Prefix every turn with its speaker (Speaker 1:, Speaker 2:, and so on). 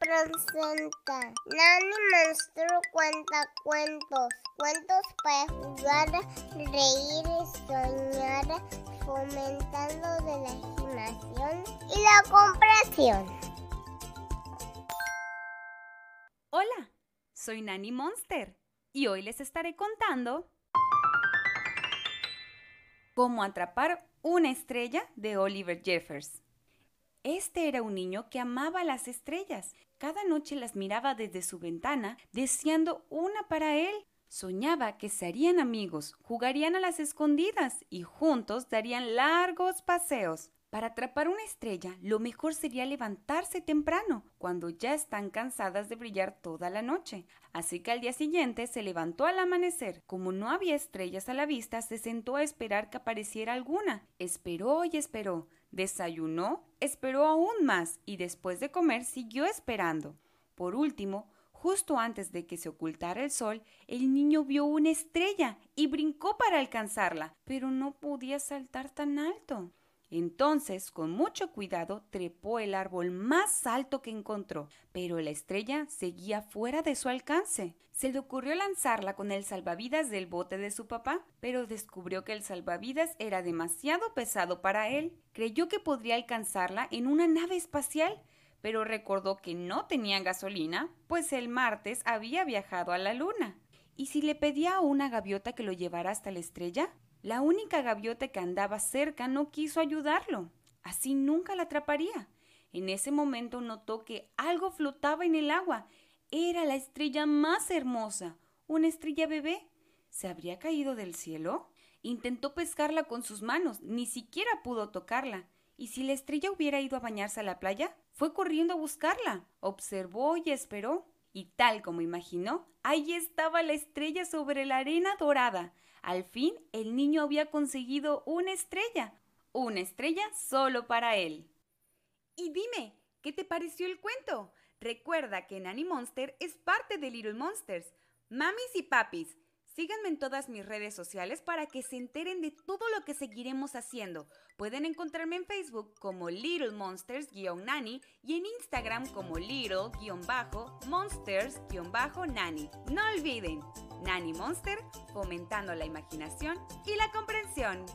Speaker 1: presenta Nani Monstruo cuenta cuentos, cuentos para jugar, reír soñar, fomentando la imaginación y la comprensión.
Speaker 2: Hola, soy Nani Monster y hoy les estaré contando cómo atrapar una estrella de Oliver Jeffers. Este era un niño que amaba las estrellas. Cada noche las miraba desde su ventana, deseando una para él. Soñaba que se harían amigos, jugarían a las escondidas y juntos darían largos paseos. Para atrapar una estrella, lo mejor sería levantarse temprano, cuando ya están cansadas de brillar toda la noche. Así que al día siguiente se levantó al amanecer. Como no había estrellas a la vista, se sentó a esperar que apareciera alguna. Esperó y esperó. Desayunó, esperó aún más y después de comer siguió esperando. Por último, justo antes de que se ocultara el sol, el niño vio una estrella y brincó para alcanzarla, pero no podía saltar tan alto. Entonces, con mucho cuidado, trepó el árbol más alto que encontró, pero la estrella seguía fuera de su alcance. Se le ocurrió lanzarla con el salvavidas del bote de su papá, pero descubrió que el salvavidas era demasiado pesado para él. Creyó que podría alcanzarla en una nave espacial, pero recordó que no tenía gasolina, pues el martes había viajado a la luna. ¿Y si le pedía a una gaviota que lo llevara hasta la estrella? La única gaviota que andaba cerca no quiso ayudarlo. Así nunca la atraparía. En ese momento notó que algo flotaba en el agua. Era la estrella más hermosa, una estrella bebé. ¿Se habría caído del cielo? Intentó pescarla con sus manos, ni siquiera pudo tocarla. ¿Y si la estrella hubiera ido a bañarse a la playa? Fue corriendo a buscarla. Observó y esperó. Y tal como imaginó, ahí estaba la estrella sobre la arena dorada. Al fin, el niño había conseguido una estrella, una estrella solo para él. Y dime, ¿qué te pareció el cuento? Recuerda que Nanny Monster es parte de Little Monsters. Mamis y papis, síganme en todas mis redes sociales para que se enteren de todo lo que seguiremos haciendo. Pueden encontrarme en Facebook como Little Monsters-Nanny y en Instagram como Little-Monsters-Nanny. No olviden, Nanny Monster, fomentando la imaginación y la comprensión.